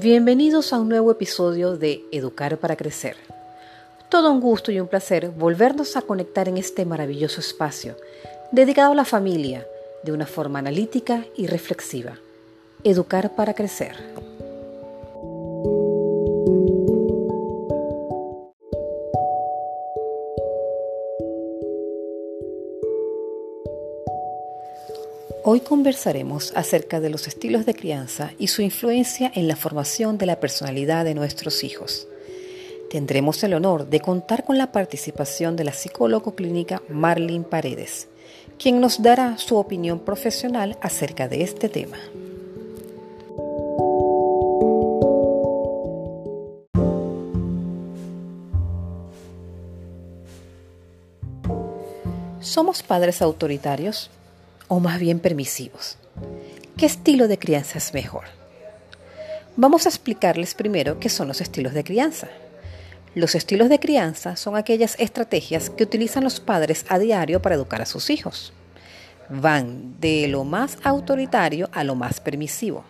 Bienvenidos a un nuevo episodio de Educar para Crecer. Todo un gusto y un placer volvernos a conectar en este maravilloso espacio dedicado a la familia de una forma analítica y reflexiva. Educar para Crecer. Hoy conversaremos acerca de los estilos de crianza y su influencia en la formación de la personalidad de nuestros hijos. Tendremos el honor de contar con la participación de la psicóloga clínica Marlene Paredes, quien nos dará su opinión profesional acerca de este tema. ¿Somos padres autoritarios? O más bien permisivos. ¿Qué estilo de crianza es mejor? Vamos a explicarles primero qué son los estilos de crianza. Los estilos de crianza son aquellas estrategias que utilizan los padres a diario para educar a sus hijos. Van de lo más autoritario a lo más permisivo,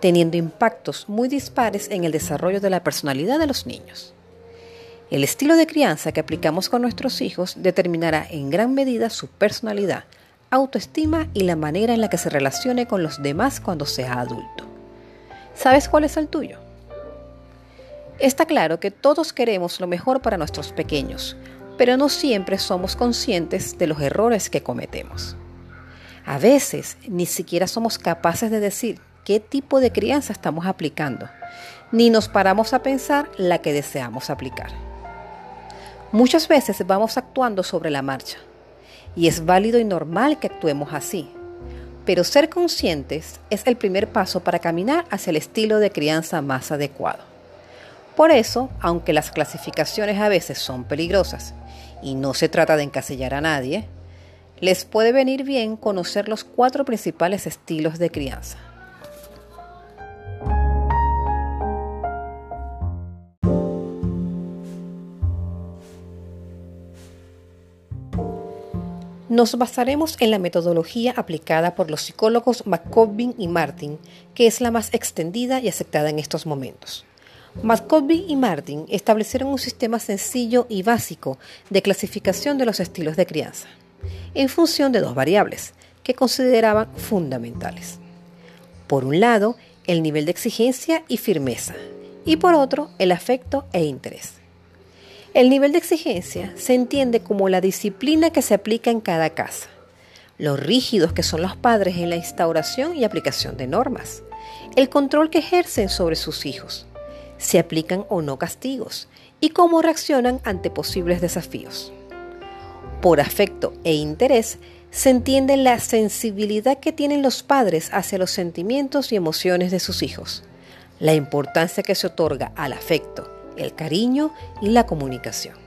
teniendo impactos muy dispares en el desarrollo de la personalidad de los niños. El estilo de crianza que aplicamos con nuestros hijos determinará en gran medida su personalidad, autoestima y la manera en la que se relacione con los demás cuando sea adulto. ¿Sabes cuál es el tuyo? Está claro que todos queremos lo mejor para nuestros pequeños, pero no siempre somos conscientes de los errores que cometemos. A veces ni siquiera somos capaces de decir qué tipo de crianza estamos aplicando, ni nos paramos a pensar la que deseamos aplicar. Muchas veces vamos actuando sobre la marcha, y es válido y normal que actuemos así. Pero ser conscientes es el primer paso para caminar hacia el estilo de crianza más adecuado. Por eso, aunque las clasificaciones a veces son peligrosas y no se trata de encasillar a nadie, les puede venir bien conocer los cuatro principales estilos de crianza. Nos basaremos en la metodología aplicada por los psicólogos McCobbin y Martin, que es la más extendida y aceptada en estos momentos. McCobbin y Martin establecieron un sistema sencillo y básico de clasificación de los estilos de crianza, en función de dos variables que consideraban fundamentales. Por un lado, el nivel de exigencia y firmeza, y por otro, el afecto e interés. El nivel de exigencia se entiende como la disciplina que se aplica en cada casa, los rígidos que son los padres en la instauración y aplicación de normas, el control que ejercen sobre sus hijos, si aplican o no castigos y cómo reaccionan ante posibles desafíos. Por afecto e interés se entiende la sensibilidad que tienen los padres hacia los sentimientos y emociones de sus hijos, la importancia que se otorga al afecto, el cariño y la comunicación.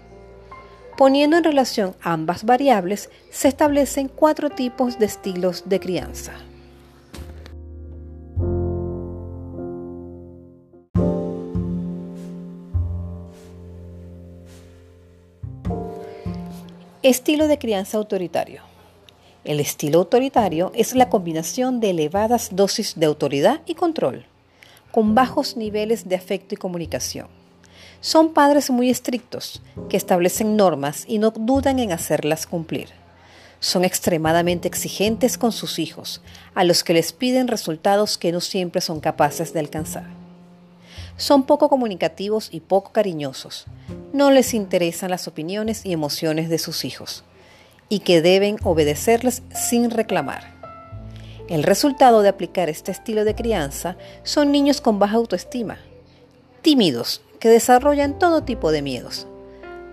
Poniendo en relación ambas variables, se establecen cuatro tipos de estilos de crianza. Estilo de crianza autoritario. El estilo autoritario es la combinación de elevadas dosis de autoridad y control, con bajos niveles de afecto y comunicación son padres muy estrictos, que establecen normas y no dudan en hacerlas cumplir. Son extremadamente exigentes con sus hijos, a los que les piden resultados que no siempre son capaces de alcanzar. Son poco comunicativos y poco cariñosos. No les interesan las opiniones y emociones de sus hijos, y que deben obedecerles sin reclamar. El resultado de aplicar este estilo de crianza son niños con baja autoestima, tímidos, que desarrollan todo tipo de miedos.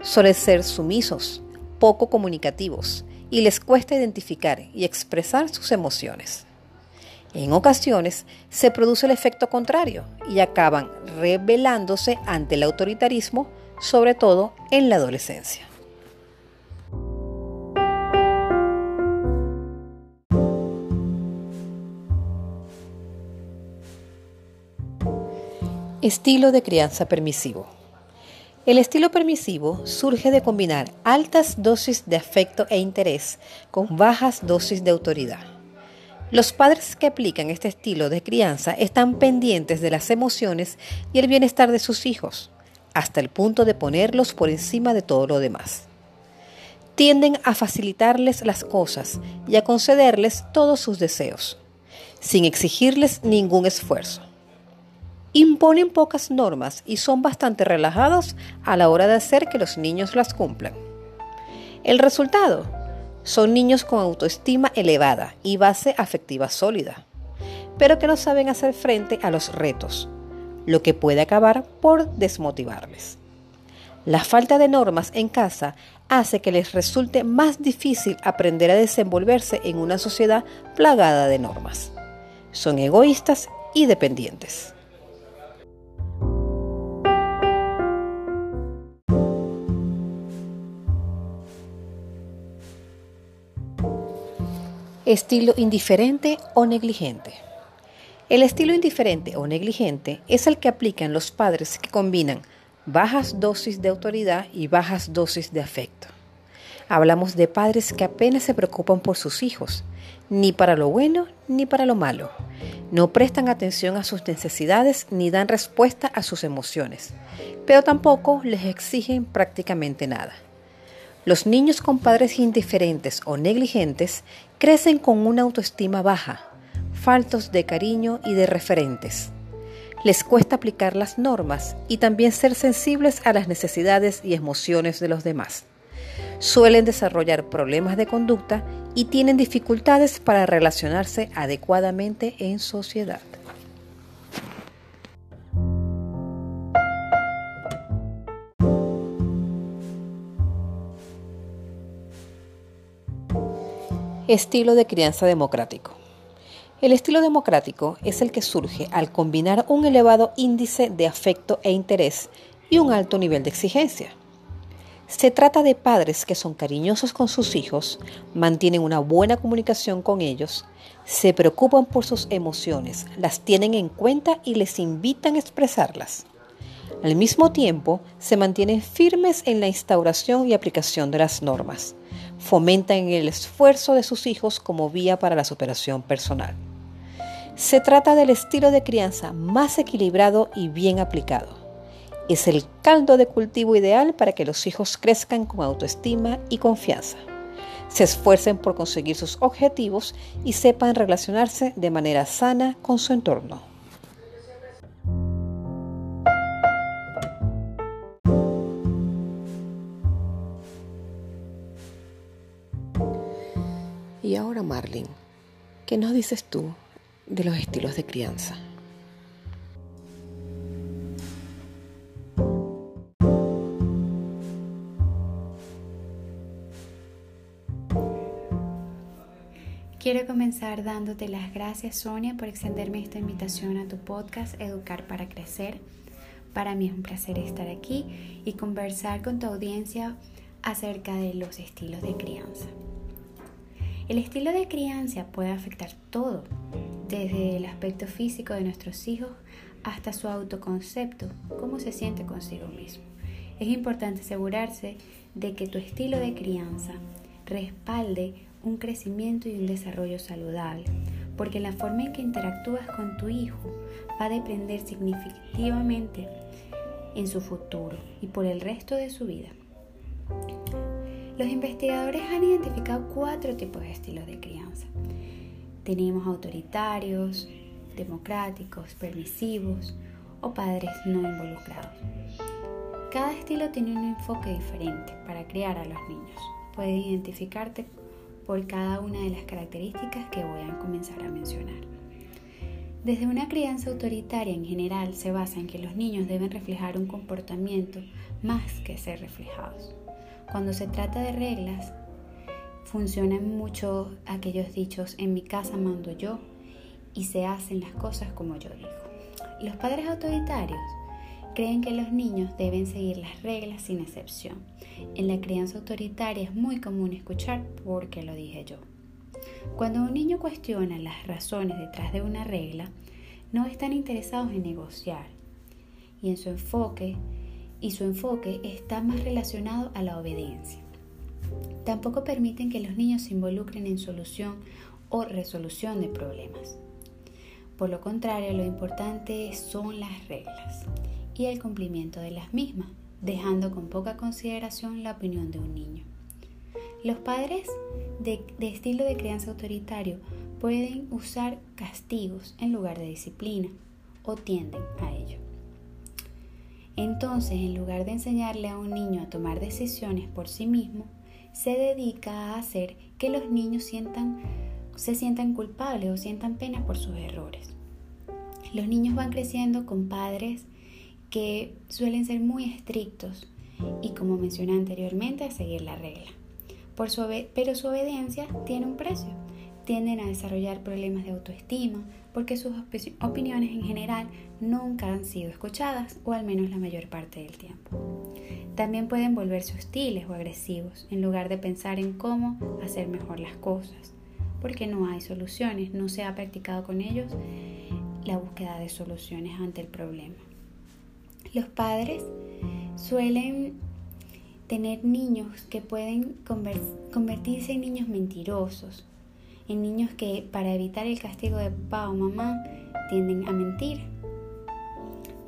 Suelen ser sumisos, poco comunicativos y les cuesta identificar y expresar sus emociones. En ocasiones se produce el efecto contrario y acaban rebelándose ante el autoritarismo, sobre todo en la adolescencia. Estilo de crianza permisivo. El estilo permisivo surge de combinar altas dosis de afecto e interés con bajas dosis de autoridad. Los padres que aplican este estilo de crianza están pendientes de las emociones y el bienestar de sus hijos, hasta el punto de ponerlos por encima de todo lo demás. Tienden a facilitarles las cosas y a concederles todos sus deseos, sin exigirles ningún esfuerzo. Imponen pocas normas y son bastante relajados a la hora de hacer que los niños las cumplan. El resultado son niños con autoestima elevada y base afectiva sólida, pero que no saben hacer frente a los retos, lo que puede acabar por desmotivarles. La falta de normas en casa hace que les resulte más difícil aprender a desenvolverse en una sociedad plagada de normas. Son egoístas y dependientes. Estilo indiferente o negligente. El estilo indiferente o negligente es el que aplican los padres que combinan bajas dosis de autoridad y bajas dosis de afecto. Hablamos de padres que apenas se preocupan por sus hijos, ni para lo bueno ni para lo malo. No prestan atención a sus necesidades ni dan respuesta a sus emociones, pero tampoco les exigen prácticamente nada. Los niños con padres indiferentes o negligentes crecen con una autoestima baja, faltos de cariño y de referentes. Les cuesta aplicar las normas y también ser sensibles a las necesidades y emociones de los demás. Suelen desarrollar problemas de conducta y tienen dificultades para relacionarse adecuadamente en sociedad. Estilo de crianza democrático. El estilo democrático es el que surge al combinar un elevado índice de afecto e interés y un alto nivel de exigencia. Se trata de padres que son cariñosos con sus hijos, mantienen una buena comunicación con ellos, se preocupan por sus emociones, las tienen en cuenta y les invitan a expresarlas. Al mismo tiempo, se mantienen firmes en la instauración y aplicación de las normas fomentan el esfuerzo de sus hijos como vía para la superación personal. Se trata del estilo de crianza más equilibrado y bien aplicado. Es el caldo de cultivo ideal para que los hijos crezcan con autoestima y confianza, se esfuercen por conseguir sus objetivos y sepan relacionarse de manera sana con su entorno. Ahora, Marlin, ¿qué nos dices tú de los estilos de crianza? Quiero comenzar dándote las gracias, Sonia, por extenderme esta invitación a tu podcast Educar para Crecer. Para mí es un placer estar aquí y conversar con tu audiencia acerca de los estilos de crianza. El estilo de crianza puede afectar todo, desde el aspecto físico de nuestros hijos hasta su autoconcepto, cómo se siente consigo mismo. Es importante asegurarse de que tu estilo de crianza respalde un crecimiento y un desarrollo saludable, porque la forma en que interactúas con tu hijo va a depender significativamente en su futuro y por el resto de su vida. Los investigadores han identificado cuatro tipos de estilos de crianza. Tenemos autoritarios, democráticos, permisivos o padres no involucrados. Cada estilo tiene un enfoque diferente para criar a los niños. Puedes identificarte por cada una de las características que voy a comenzar a mencionar. Desde una crianza autoritaria en general se basa en que los niños deben reflejar un comportamiento más que ser reflejados. Cuando se trata de reglas, funcionan mucho aquellos dichos, en mi casa mando yo y se hacen las cosas como yo digo. Los padres autoritarios creen que los niños deben seguir las reglas sin excepción. En la crianza autoritaria es muy común escuchar porque lo dije yo. Cuando un niño cuestiona las razones detrás de una regla, no están interesados en negociar y en su enfoque y su enfoque está más relacionado a la obediencia. Tampoco permiten que los niños se involucren en solución o resolución de problemas. Por lo contrario, lo importante son las reglas y el cumplimiento de las mismas, dejando con poca consideración la opinión de un niño. Los padres de, estilo de crianza autoritario pueden usar castigos en lugar de disciplina o tienden a ello. Entonces, en lugar de enseñarle a un niño a tomar decisiones por sí mismo, se dedica a hacer que los niños sientan, se sientan culpables o sientan pena por sus errores. Los niños van creciendo con padres que suelen ser muy estrictos y, como mencioné anteriormente, a seguir la regla. Pero su obediencia tiene un precio. Tienden a desarrollar problemas de autoestima porque sus opiniones en general nunca han sido escuchadas o al menos la mayor parte del tiempo. También pueden volverse hostiles o agresivos en lugar de pensar en cómo hacer mejor las cosas, porque no hay soluciones, no se ha practicado con ellos la búsqueda de soluciones ante el problema. Los padres suelen tener niños que pueden convertirse en niños mentirosos, en niños que para evitar el castigo de papá o mamá tienden a mentir.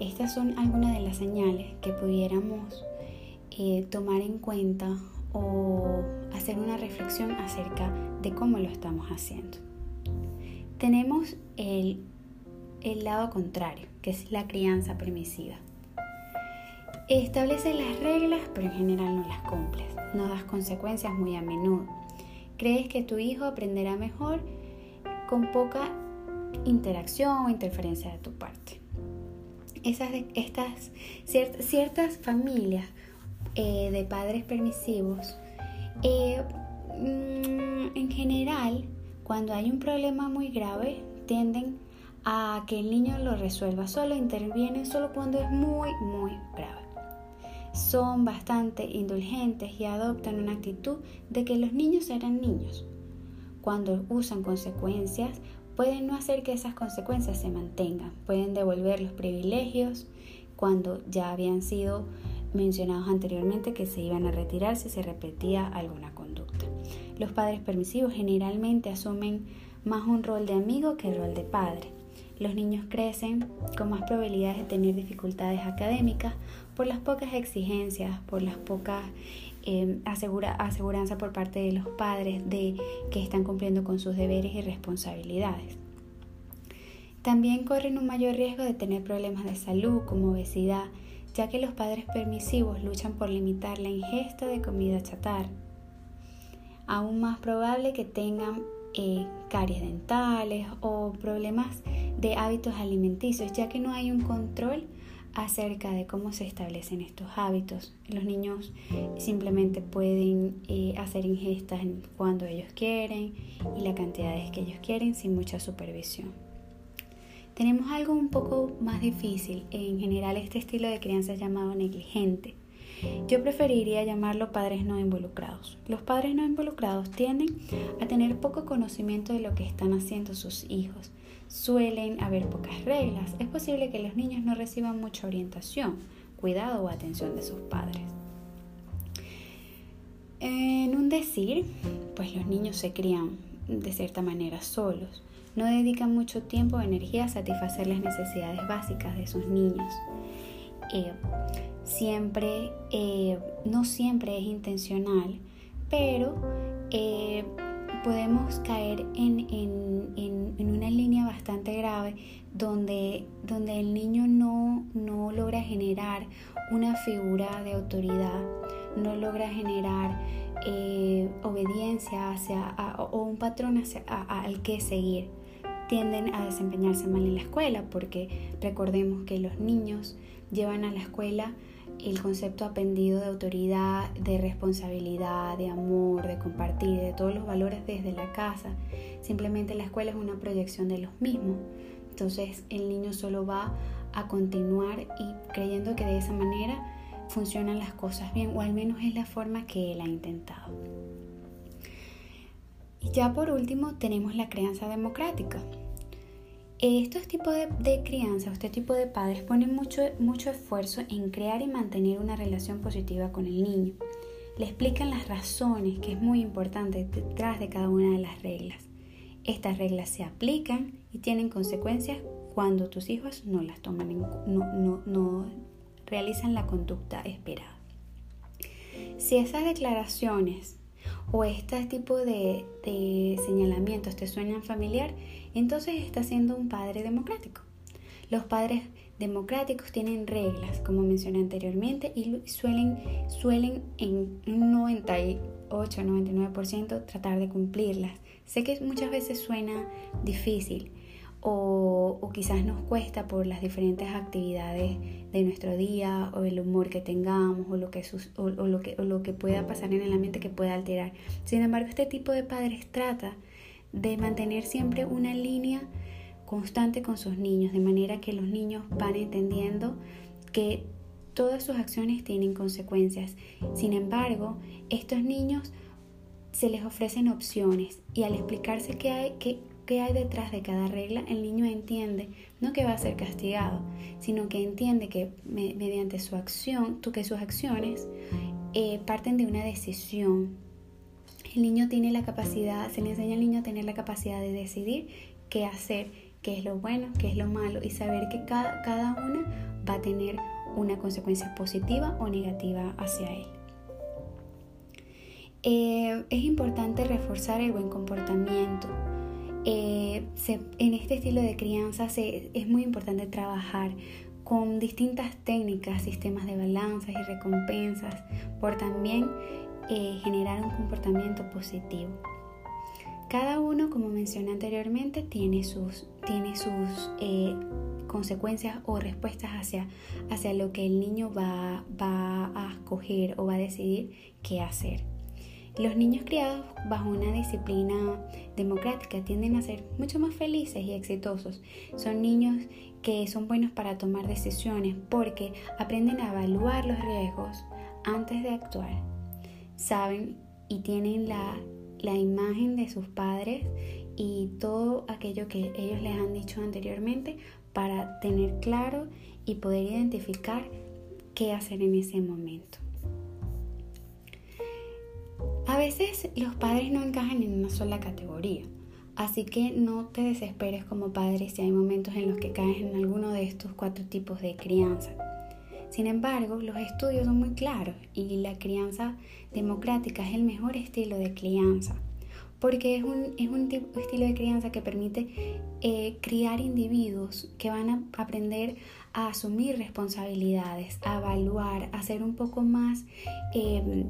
Estas son algunas de las señales que pudiéramos eh, tomar en cuenta o hacer una reflexión acerca de cómo lo estamos haciendo. Tenemos el lado contrario, que es la crianza permisiva. Establece las reglas, pero en general no las cumples. No das consecuencias muy a menudo. Crees que tu hijo aprenderá mejor con poca interacción o interferencia de tu parte. Esas, estas, ciertas familias eh, de padres permisivos, eh, mm, en general, cuando hay un problema muy grave, tienden a que el niño lo resuelva solo, intervienen solo cuando es muy, muy grave son bastante indulgentes y adoptan una actitud de que los niños eran niños. Cuando usan consecuencias, pueden no hacer que esas consecuencias se mantengan, pueden devolver los privilegios cuando ya habían sido mencionados anteriormente que se iban a retirar si se repetía alguna conducta. Los padres permisivos generalmente asumen más un rol de amigo que el rol de padre. Los niños crecen con más probabilidades de tener dificultades académicas por las pocas exigencias, por las pocas eh, aseguranza por parte de los padres de que están cumpliendo con sus deberes y responsabilidades. También corren un mayor riesgo de tener problemas de salud como obesidad, ya que los padres permisivos luchan por limitar la ingesta de comida chatarra. Aún más probable que tengan eh, caries dentales o problemas de hábitos alimenticios, ya que no hay un control acerca de cómo se establecen estos hábitos. Los niños simplemente pueden eh, hacer ingestas cuando ellos quieren y la cantidad que ellos quieren sin mucha supervisión. Tenemos algo un poco más difícil. En general este estilo de crianza es llamado negligente. Yo preferiría llamarlo padres no involucrados. Los padres no involucrados tienden a tener poco conocimiento de lo que están haciendo sus hijos suelen haber pocas reglas. Es posible que los niños no reciban mucha orientación, cuidado o atención de sus padres. En un decir, pues los niños se crían de cierta manera solos. No dedican mucho tiempo o energía a satisfacer las necesidades básicas de sus niños. Eh, siempre, eh, no siempre es intencional, pero eh, podemos caer en, una línea bastante grave donde, donde el niño no, no, logra generar una figura de autoridad, no logra generar eh, obediencia hacia, o un patrón hacia, al que seguir. Tienden a desempeñarse mal en la escuela porque recordemos que los niños llevan a la escuela el concepto aprendido de autoridad, de responsabilidad, de amor, de compartir, de todos los valores desde la casa. Simplemente la escuela es una proyección de los mismos. Entonces el niño solo va a continuar y creyendo que de esa manera funcionan las cosas bien, o al menos es la forma que él ha intentado. Y ya por último tenemos la crianza democrática. Estos tipos de, crianza, este tipo de padres ponen mucho, mucho esfuerzo en crear y mantener una relación positiva con el niño. Le explican las razones, que es muy importante, detrás de cada una de las reglas. Estas reglas se aplican y tienen consecuencias cuando tus hijos no las toman no, no realizan la conducta esperada. Si esas declaraciones o este tipo de, señalamientos te suenan familiar, entonces estás siendo un padre democrático. Los padres democráticos tienen reglas, como mencioné anteriormente, y suelen, suelen en un 98-99% tratar de cumplirlas. Sé que muchas veces suena difícil, o, quizás nos cuesta por las diferentes actividades de nuestro día o el humor que tengamos o lo que, o, lo que, o lo que pueda pasar en el ambiente que pueda alterar. Sin embargo, este tipo de padres trata de mantener siempre una línea constante con sus niños, de manera que los niños van entendiendo que todas sus acciones tienen consecuencias. Sin embargo, estos niños se les ofrecen opciones y al explicarse que hay, que qué hay detrás de cada regla, el niño entiende no que va a ser castigado, sino que entiende que mediante su acción, tú que sus acciones eh, parten de una decisión. El niño tiene la capacidad, se le enseña al niño a tener la capacidad de decidir qué hacer, qué es lo bueno, qué es lo malo y saber que cada, cada una va a tener una consecuencia positiva o negativa hacia él. Eh, es importante reforzar el buen comportamiento eh, en este estilo de crianza es muy importante trabajar con distintas técnicas, sistemas de balanzas y recompensas, por también eh, generar un comportamiento positivo. Cada uno, como mencioné anteriormente, tiene sus, tiene sus eh, consecuencias o respuestas hacia, hacia lo que el niño va, va a escoger o va a decidir qué hacer. Los niños criados bajo una disciplina democrática tienden a ser mucho más felices y exitosos. Son niños que son buenos para tomar decisiones porque aprenden a evaluar los riesgos antes de actuar. Saben y tienen la, la imagen de sus padres y todo aquello que ellos les han dicho anteriormente para tener claro y poder identificar qué hacer en ese momento. A veces los padres no encajan en una sola categoría, así que no te desesperes como padre si hay momentos en los que caes en alguno de estos cuatro tipos de crianza. Sin embargo, los estudios son muy claros y la crianza democrática es el mejor estilo de crianza, porque es un, es un estilo de crianza que permite eh, criar individuos que van a aprender a asumir responsabilidades, a evaluar, a ser un poco más... Eh,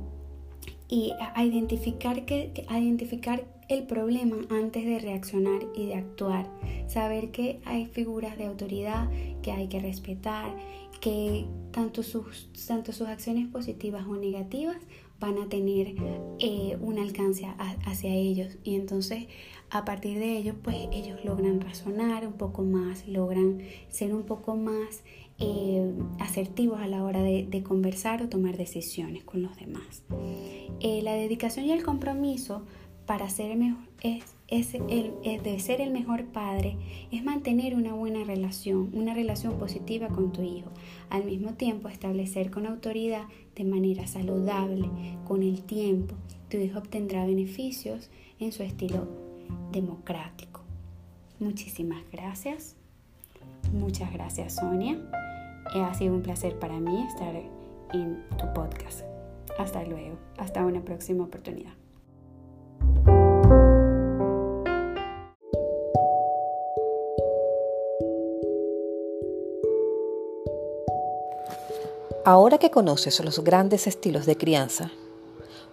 y a identificar, que, identificar el problema antes de reaccionar y de actuar. Saber que hay figuras de autoridad que hay que respetar, que tanto sus, tanto sus acciones positivas o negativas van a tener eh, un alcance hacia ellos. Y entonces a partir de ello, pues ellos logran razonar un poco más, logran ser un poco más eh, asertivos a la hora de, conversar o tomar decisiones con los demás. Eh, la dedicación y el compromiso para ser mejor, es, el, de ser el mejor padre es mantener una buena relación, una relación positiva con tu hijo. Al mismo tiempo, establecer con autoridad de manera saludable, con el tiempo, tu hijo obtendrá beneficios en su estilo democrático. Muchísimas gracias. Muchas gracias Sonia. Eh, ha sido un placer para mí estar en tu podcast. Hasta luego. Hasta una próxima oportunidad. Ahora que conoces los grandes estilos de crianza,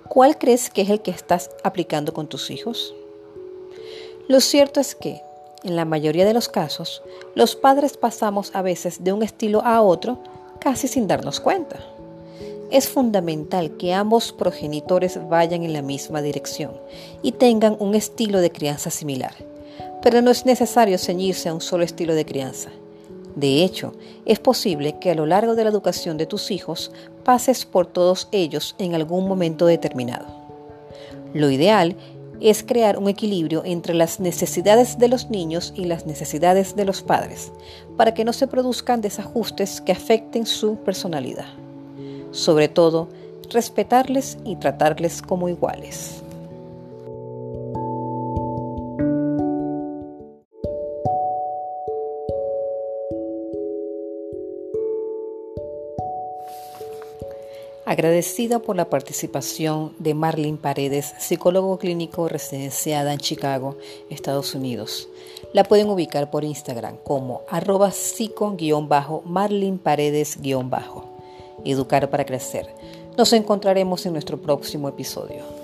¿cuál crees que es el que estás aplicando con tus hijos? Lo cierto es que en la mayoría de los casos, los padres pasamos a veces de un estilo a otro casi sin darnos cuenta. Es fundamental que ambos progenitores vayan en la misma dirección y tengan un estilo de crianza similar, pero no es necesario ceñirse a un solo estilo de crianza. De hecho, es posible que a lo largo de la educación de tus hijos pases por todos ellos en algún momento determinado. Lo ideal es crear un equilibrio entre las necesidades de los niños y las necesidades de los padres, para que no se produzcan desajustes que afecten su personalidad. Sobre todo, respetarles y tratarles como iguales. Agradecida por la participación de Marlene Paredes, psicólogo clínico residenciada en Chicago, Estados Unidos. La pueden ubicar por Instagram como arroba psico-marlin paredes-educar para crecer. Nos encontraremos en nuestro próximo episodio.